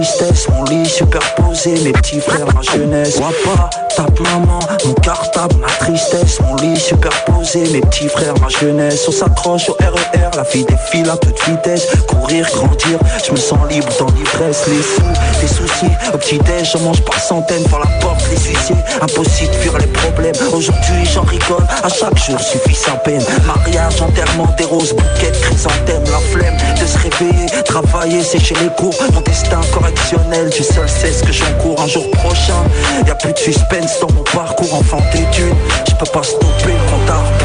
Tristesse. Mon lit superposé, mes petits frères, ma jeunesse. Papa, tape maman, mon cartable, ma tristesse. Mon lit superposé, mes petits frères, ma jeunesse. On s'accroche au RER, la vie défile à toute vitesse. Courir, grandir, je me sens libre dans l'ivresse. Les sous, les soucis, au petit-déj, j'en mange par centaines par la porte, les huissiers. Impossible de fuir les problèmes. Aujourd'hui, j'en rigole, à chaque jour suffit sa peine. Mariage, enterrement, des roses, bouquets, chrysanthèmes, la flemme de se réveiller, travailler, sécher les cours. Mon destin correctionnel, tu seul sais ce que j'encours un jour prochain. Y a plus de suspense dans mon parcours, enfant d'études. Je peux pas stopper le compte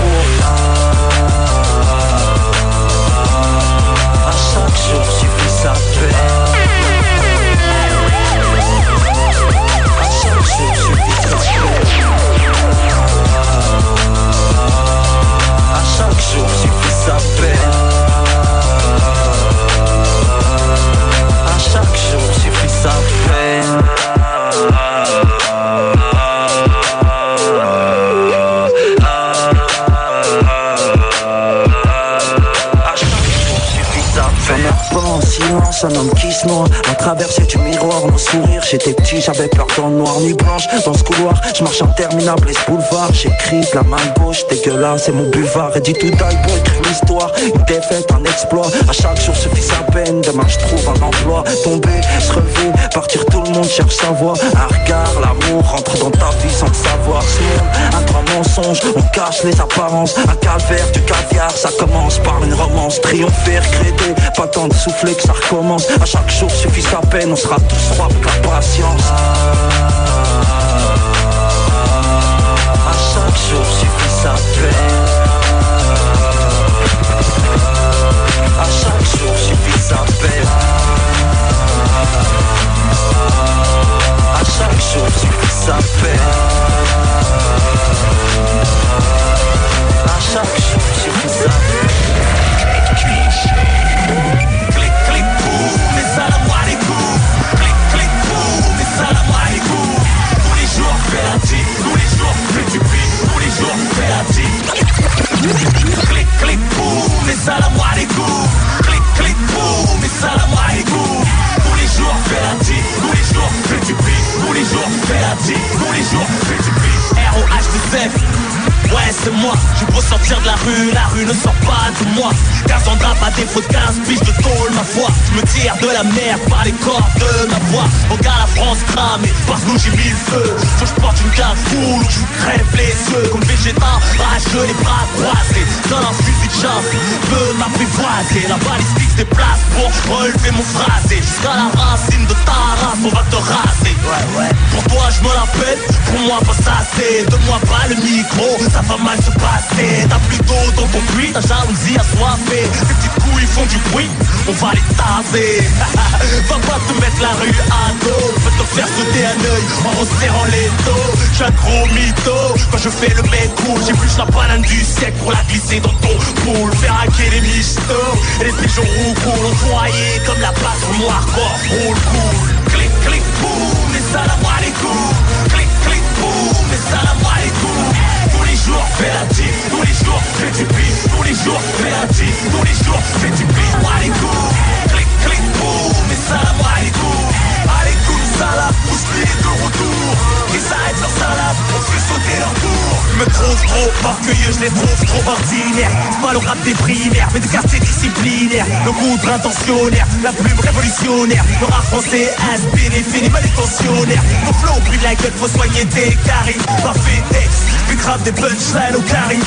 silence, un homme qui se noie. À traverser du miroir, mon sourire J'étais petit, j'avais peur dans le noir Nuit blanche, dans ce couloir Je marche interminable, et ce boulevard J'écris la main gauche, dégueulasse C'est mon buvard, et dit tout die pour écrire l'histoire Une défaite, un exploit. À chaque jour suffit sa peine Demain je trouve un emploi. Tomber, se relever, partir tout le monde cherche sa voie. Un regard, l'amour rentre dans ta vie sans le savoir. Monde, un grand mensonge On cache les apparences. Un calvaire, du caviar Ça commence par une romance. Triompher, regretter Pas temps de souffler que ça recommence À chaque jour suffit sa peine On sera tous avec la patience back. Ouais c'est moi, je peux sortir de la rue, la rue ne sort pas de moi. 15 ans de rap à défaut de 15 piges de tôle ma foi. Je me tire de la mer par les cordes de ma voix. Regarde la France cramée, parce que j'ai mis le feu. Faut que je porte une cagoule ou que je vous crève les yeux. Comme Vegeta, rageux les bras croisés. Dans un fusil de chasse, peut m'apprivoiser La balistique se déplace pour relever mon phrasé. Jusqu'à la racine de ta race, on va te raser. Ouais ouais. Pour toi je me la pète, pour moi pas ça c'est Donne-moi pas le micro, ça va mal se passer. T'as plus d'eau dans ton puits, ta jalousie assoiffée Tes petites couilles font du bruit, on va les taser Va pas te mettre la rue à dos. Peut te faire sauter un œil en resserrant les dos. J'suis un gros mytho, quand je fais le mec cool J'épluche la banane du siècle pour la glisser dans ton poule. Faire hacker les michtos et les pigeons roucoulent Envoyer comme la passe au noir corps roule cool. Clic clic boum, les salam alaikum Clic clic boum, les salam alaikum les jours fais la tique, tous les jours fais du beat Tous les salam, pousse-les de retour. Ils arrêtent leur salade, on fait sauter leur tour. Me trouve trop orgueilleux, je les trouve trop ordinaires. Pas le rap des primaires, mais du quartier disciplinaire Le goudre intentionnaire, la plume révolutionnaire. Le rap français inspiré, fini manutentionnaire Mon flow brille la gueule, faut soigner tes caries. Parfait ex, puis grave des punchlines au carré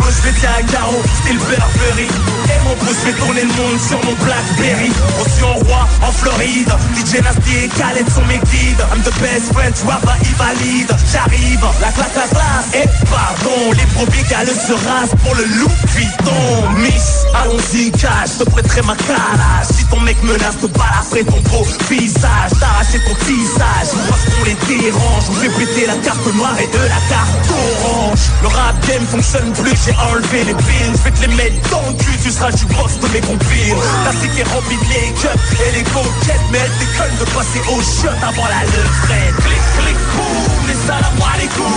Je vais à carreau, style Burberry. Et mon pouce fait tourner le monde sur mon Blackberry. Reçu en roi, en Floride. DJ Nasty et Khaled sont mes guides. I'm the best friend, tu vois pas, il valide J'arrive, la classe, la classe Et pardon, les brebis galeux se rasent pour le loup Vuitton Miss, allons-y, cache, te prêterai ma calage Si ton mec menace de balle après ton beau visage T'arracher ton tissage, parce qu'on les dérange? On fait péter la carte noire et de la carte orange. Le rap game fonctionne plus, j'ai enlevé les pins Je vais te les mettre dans le cul, tu seras du boss de mes compines La cité est remplie de cups et les coquettes Mais elles déconnent de passer au shot avant la levrette. Clic, clic, boum, les salam alaikum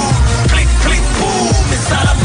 Clic, clic, boum, les salam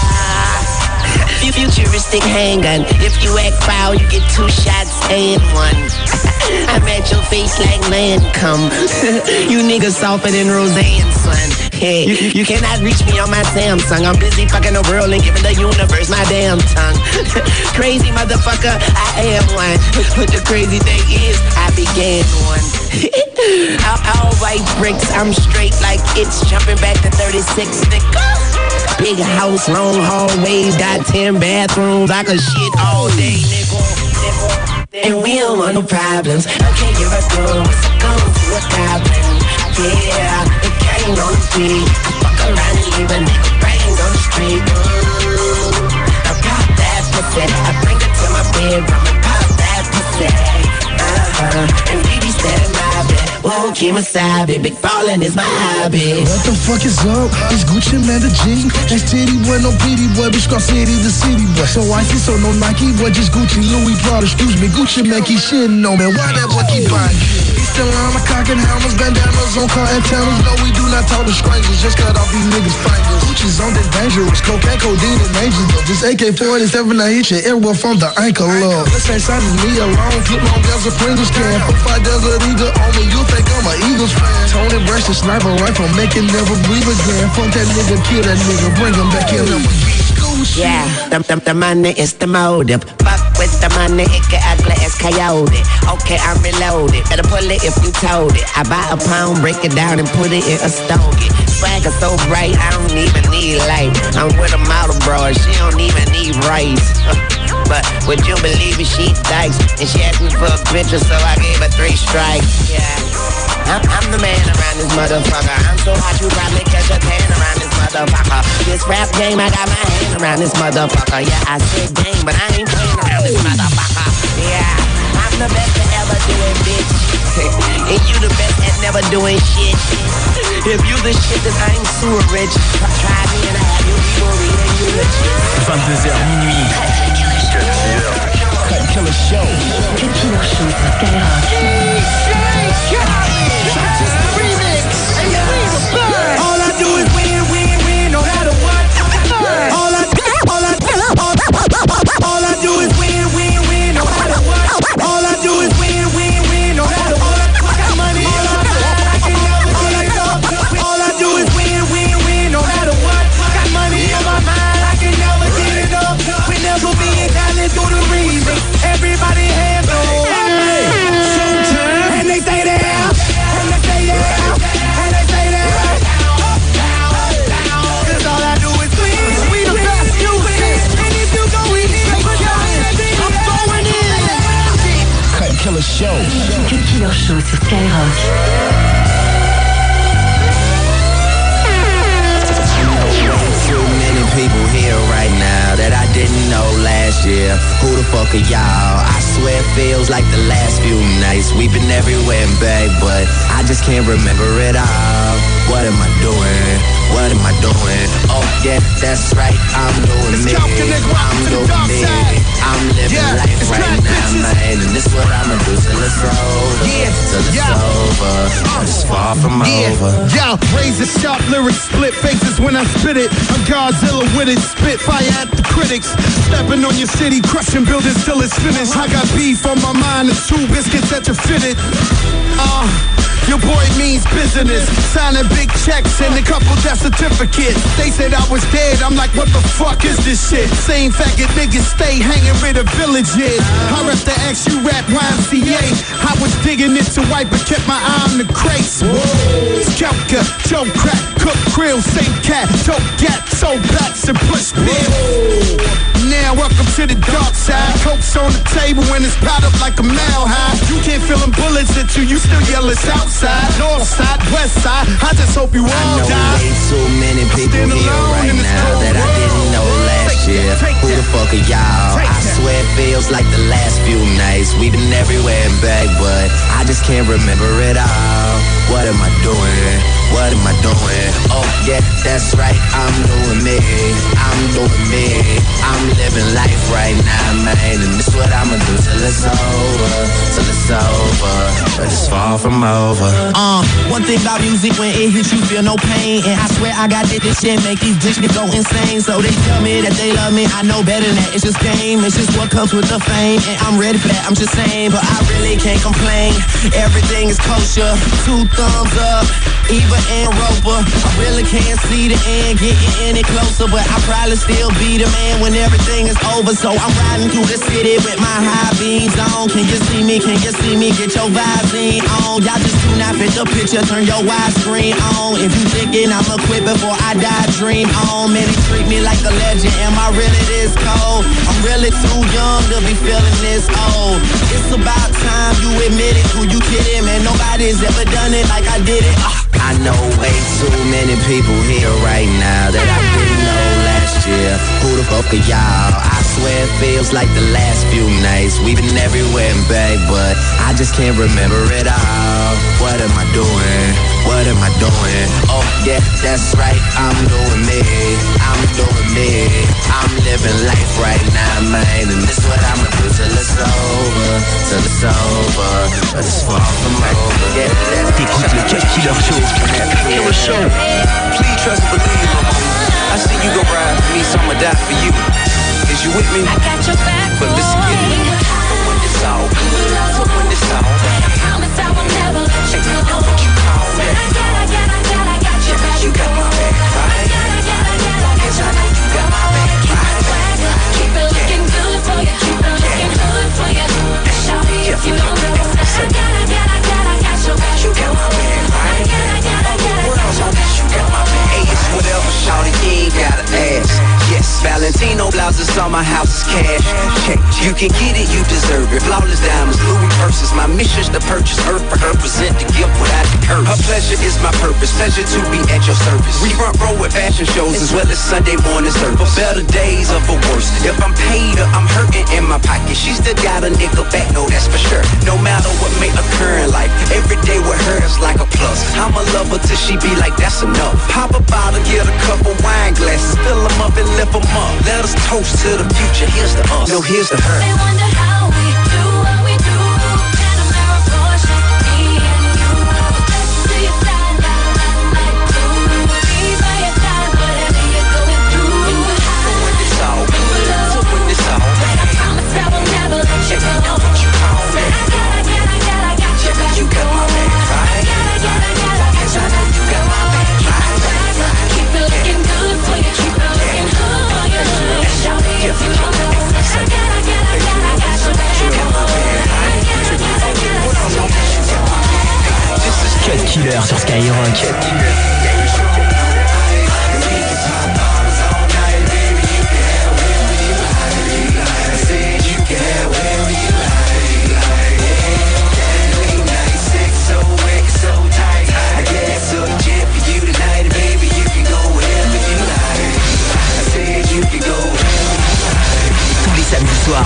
Fu- Futuristic handgun. If you act foul, you get two shots and one. I'm at your face like Lancome. you niggas softer than Roseanne, son. Hey, you, you cannot reach me on my Samsung. I'm busy fucking the world and giving the universe my damn tongue. crazy motherfucker, I am one. But the crazy thing is, I began one. all, all white bricks, I'm straight like it's jumping back to 36, nigga. Big house, long hallways, got 10 bathrooms. I could shit all day, nigga. And we don't want no problems. Okay, girl, what's it going to a goblin? Yeah, it came on the beat. I fuck around and leave a nigga brains on the street. Ooh, now pop that pussy. I bring it to my bedroom and pop that pussy. Uh-huh, and my bed. Won't keep my side, big ballin' is my hobby. What the fuck is up? It's Gucci Mane the G. That's titty boy, no pity boy, bitch got city the city boy. So I see so no Nike boy, just Gucci Louis Prada. Excuse me, Gucci Mane keep shitting on me. Why that boy keep buying? He still on my cock and hammers, bandanas on car antennas. No, we do not talk to strangers. Just cut off these niggas' fingers. Gucci's on the dangerous, cocaine, codeine, and angels. Though. This AK-47, I hit your earwell from the ankle up. This ain't sign me alone. Flip long as a Pringles can. Four five desert eagle on me. You think I'm a Eagles fan? Toni Braxton sniper rifle, make never breathe again. Fuck that nigga, kill that nigga, bring him back in. Yeah, the, the, the money is the motive. Fuck with the money, it get ugly as coyote. Okay, I'm reloaded. Better pull it if you told it. I buy a pound, break it down, and put it in a stogie. Swagger so bright, I don't even need light. I'm with a model, bro, and she don't even need rice. But would you believe it? She dykes, and she asked me for a picture, so I gave her three strikes. Yeah. I'm, I'm the man around this motherfucker. I'm so hot you probably catch a tan around this motherfucker. This rap game, I got my hand around this motherfucker. Yeah, I said game, but I ain't playing around this motherfucker. Yeah, I'm the best to ever do it, bitch. and you the best at never doing shit. If you the shit, then I'm sewer rich. Try me and I have you people reading you legit. 22h minuit. Cut Killer Show. Cut Killer Show sur Skyrock. Killer Show. Cut Killer Show sur Skyrock. Many people here right now that I didn't know last year. Who the fuck are y'all? I swear it feels like the last few nights. We've been everywhere, back, but I just can't remember it all. What am I doing? What am I doing? Oh yeah, that's right. I'm doing It's me. Calvin Nick, welcome I'm to the doing me. side. I'm living Yeah, life it's right black now, bitches. man, and this what I'ma do till it's over. Yeah, till it's yeah. over. But it's far from over. Yeah, razor sharp lyrics, split faces when I spit it. I'm Godzilla with it, spit fire at the critics. Stepping on your city, crushing buildings till it's finished. I got beef on my mind, it's two biscuits that you fitted. Uh, your boy means business. Signing big checks and a couple death certificates. They said I was dead. I'm like, what the fuck is this shit? Same faggot niggas stay hanging where the village is. I rep the X, you rap YMCA. I was digging it to white, but kept my eye on the crates. Skelka, Joe Crack, Cook Krill, same cat, Joe Gat, so bats and push pill. Now welcome to the dark side. Coke's on the table when it's piled up like a mile high. You can't feel them bullets at you, you still yelling outside, north side, west side. I just hope you all I know die. way too many people here right now that I didn't know last Take year. that, Who the fuck are y'all? Take I swear it feels like the last few nights. We've been everywhere and back, but I just can't remember it all. What am I doing? What am I doing? Oh yeah, that's right. I'm doing me. I'm doing me. I'm living life right now, man, and this what I'ma do till it's over, till it's over, but it's far from over. Uh, one thing about music, when it hits you, feel no pain. And I swear I got this, this shit make these bitches go insane. So they tell me that they love me, I know better than that. It's just game, it's just what comes with the fame. And I'm ready for that, I'm just saying, but I really can't complain. Everything is kosher, two thumbs up, Ebert and Roeper. I really can't see the end getting any closer, but I probably still be the man when everything is over. So I'm riding through the city with my high beams on. Can you see me? Can you see me? Get your vibes in on. Y'all just not fit the picture. Turn your widescreen on. If you thinking I'ma quit before I die, dream on. Man, they treat me like a legend. Am I really this cold? I'm really too young to be feeling this old. It's about time you admit it. Who you kidding, man? Nobody's ever done it like I did it. Ah. I know way too many people here right now that I didn't know last year. Who the fuck are y'all? I swear it feels like the last few nights. We've been everywhere and back, but I just can't remember it all. What am I doing? What am I doing? Oh yeah, that's right. I'm doing me. I'm doing me. I'm living life right now, man, and this what I'ma do till it's over, till it's over, but it's far from over. Yeah, that's T'écoutes le Cut Killer Show. Killer Show. Please trust and believe, mama. I see you gon' ride for me, so I'ma die for you. You with me? I got your back, But Valentino blouses on my house is cash. You can get it, you deserve it. Flawless diamonds, Louis purses. My mission's to purchase earth for her, present the gift without the curse. Her pleasure is my purpose, pleasure to be at your service. We front row with fashion shows as well as Sunday morning service. For better days or for worse. If I'm paid or I'm hurting in my pocket, she still got a nickel back, no, that's for sure. No matter what may occur in life, every day with her is like a plus. I'ma love her till she be like, that's enough. Pop a bottle, get a couple wine glasses, fill them up and lift them up. Let us toast to the future, here's to us. No, here's to her. Skyrock. Tous les samedis soirs.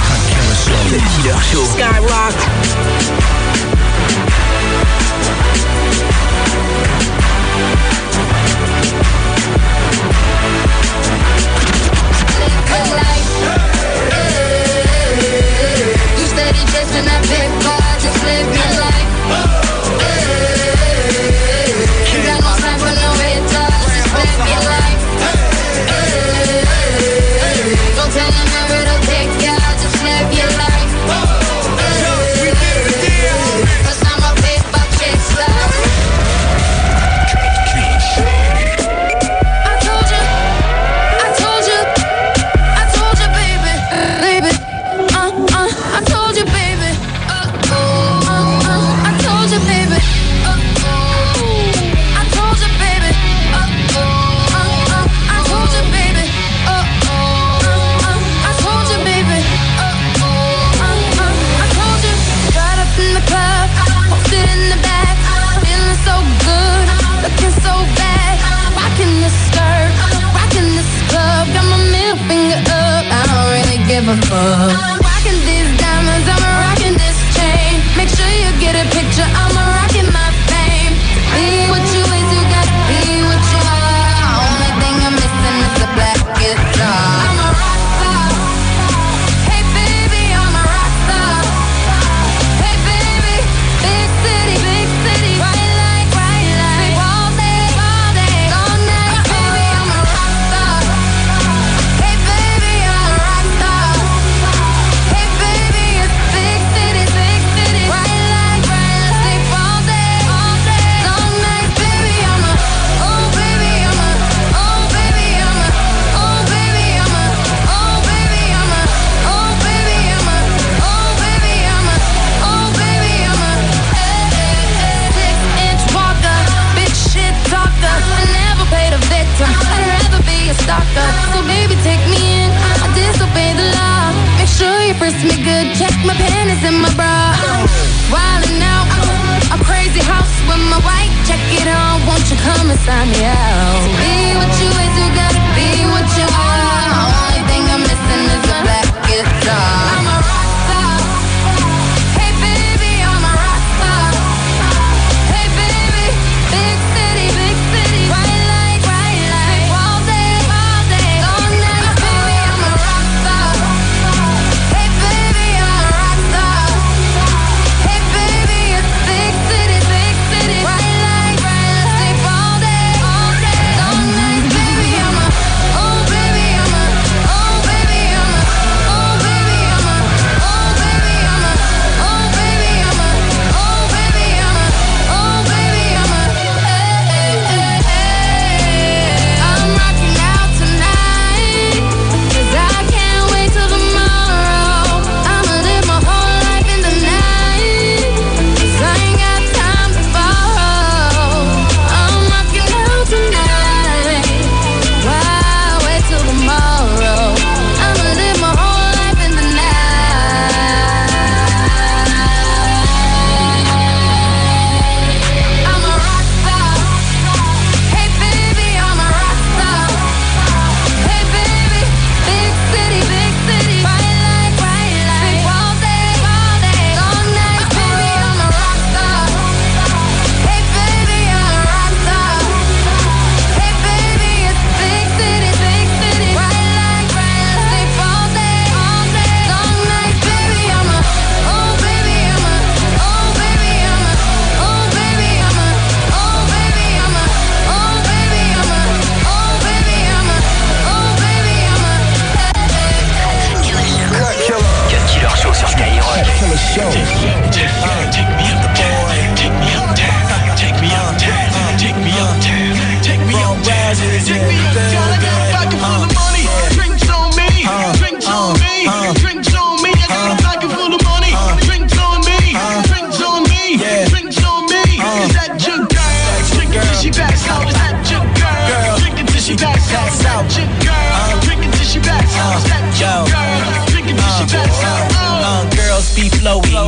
Cut Killer Show. Skyrock. fun.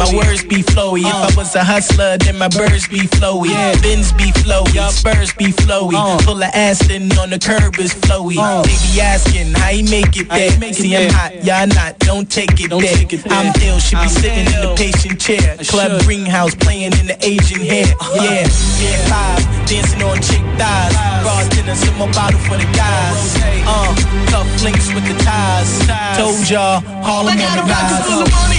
My words be flowy. If I was a hustler, then my birds be flowy. Bins be flowy, spurs be flowy. Full of Aston on the curb is flowy. They be asking how he make it there. See, I'm hot, y'all not. Don't take it there. I'm ill, should be sitting in the patient chair. Club greenhouse playing in the Asian hair. Yeah, me and dancing on chick thighs. Raw in some more bottle for the guys. Uh, tough links with the ties. Told y'all, Harlem on the rise.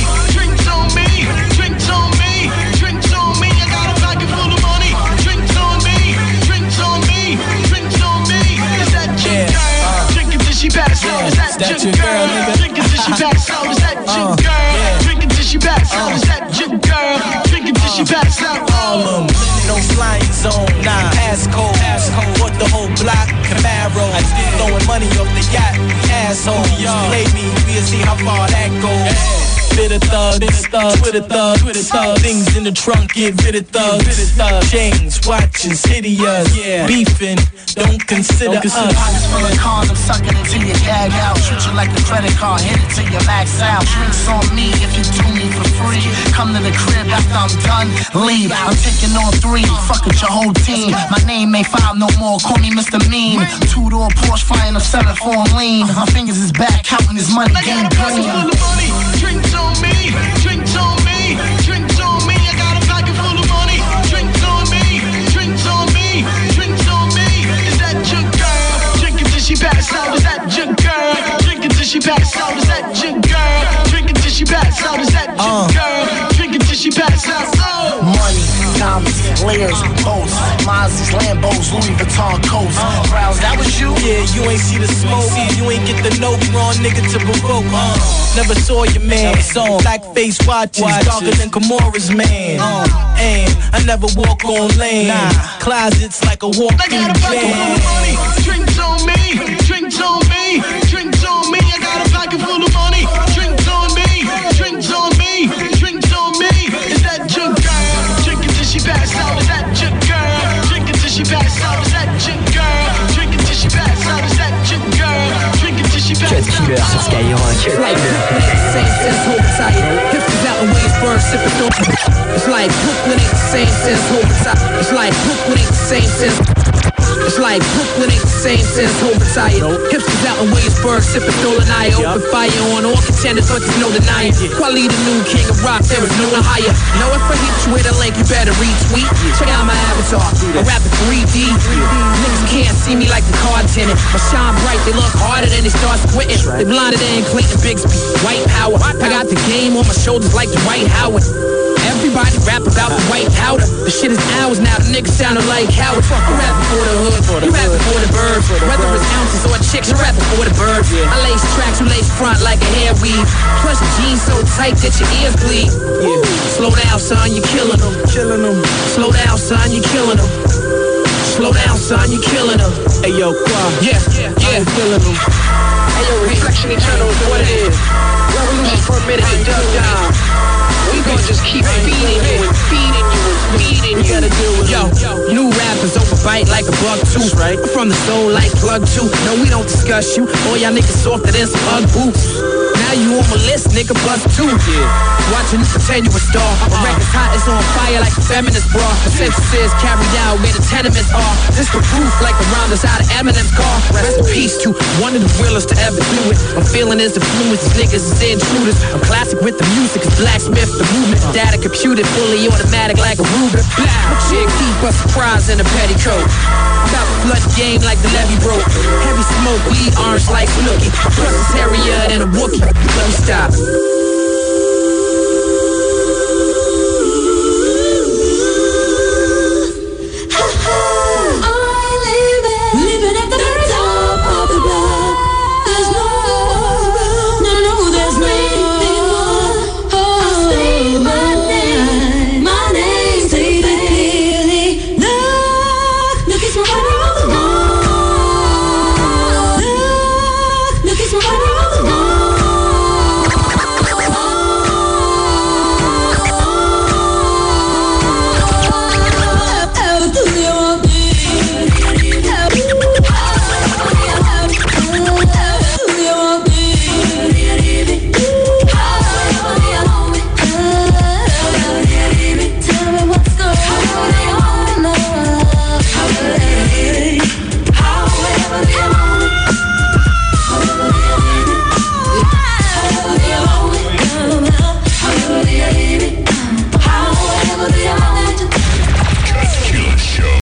she back. Is that your girl? Drink until she backs out. Is that your girl? Drink until she backs out. Is that your girl? Drink until she backs out. All of. No flying zone, nah. Passcode, passcode. What the whole block? Camaro. I did throwing money off the yacht. Asshole. Play me. We'll see how far that goes. Bit of thug, bit of thug, Twitter thug, Twitter thug. Things in the trunk, get rid of thug, rid thug. Chains, watches, hideous, yeah. beefing. Don't consider, don't us. Pockets full of cons, I'm sucking until you gag out. Shoot you like a credit card, hit it till you max out. Drinks on me if you do me for free. Come to the crib after I'm done, leave. I'm taking on three, fuck with your whole team. My name ain't five no more, call me Mr. Mean. Two door Porsche flying, I'm selling for lean. My fingers is back, counting this money, game clean money. Drinks on me, drinks on me, drinks on me. I got a pocket full of money. Drinks on me, drinks on me, drinks on me. Is that your girl? Drinking she pass out. Is that your girl? Drinking she pass out. Is that your girl? Drinking till she pass out. Is that your girl? Drinking till she pass out. Uh. Oh. Money, diamonds, layers, boats, Mazdas, Lambos, Louis Vuitton coats. Browns, that was you? Yeah, you ain't see the smoke. You ain't get the note wrong, nigga, to provoke. Uh, never saw your man. Black face watches, darker than Kimura's man. Uh, and I never walk on lane. Closets like a walk I same since Oversight. Hipsters out in Williamsburg sipping stolen eye. Open fire on all contenders, but there's no denying. Quality the new king of rock, there is no one higher. Know if I hit you with a link, you better retweet. Check out my avatar. I rap in 3D. Niggas can't see me like the card tenant. I shine bright, they look harder than they start squinting. They blinded in Clayton Bigsby. White power. I got the game on my shoulders like Dwight Howard. Everybody rap about the white powder. The shit is ours now. The niggas sounding like Howard. You rapping for the. You rapping for the bird. Whether it's ounces or chicks, you rapping for the bird. I lace tracks, you lace front like a hair weave. Plus your jeans so tight that your ears bleed. Yeah. Slow down, son, you killing them. Killing them. Slow down, son, you killing them. Slow down, son, you killing them. Hey yo, Quad. Yeah, yeah, yeah. killing them. Hey yo, reflection eternal is what it is. Revolution for a minute dub down. We gon' just keep feeding you and feeding you and you. Gotta deal with Yo, new rappers overbite like a bug tooth. Right. From the soul like plug two. No, we don't discuss you. All y'all niggas softer than some Ugg boots. Now you on my list, nigga, bust two. Yeah. Watching you pretend you a star. My uh-huh. record's hot, it's on fire like a feminist bra. The census carried out where the tenements are. This the proof like around us out of Eminem's car. Rest in peace to one of the realest to ever do it. I'm feeling his influence, these niggas is intruders. I'm classic with the music, it's blacksmith, the movement. Uh-huh. Data computed, fully automatic like a Ruger. My chick keep a surprise in a petticoat. About to flood game like the levee broke. Heavy smoke, weed orange like Snooki. Plus it's hairier than a Wookie. Let me stop.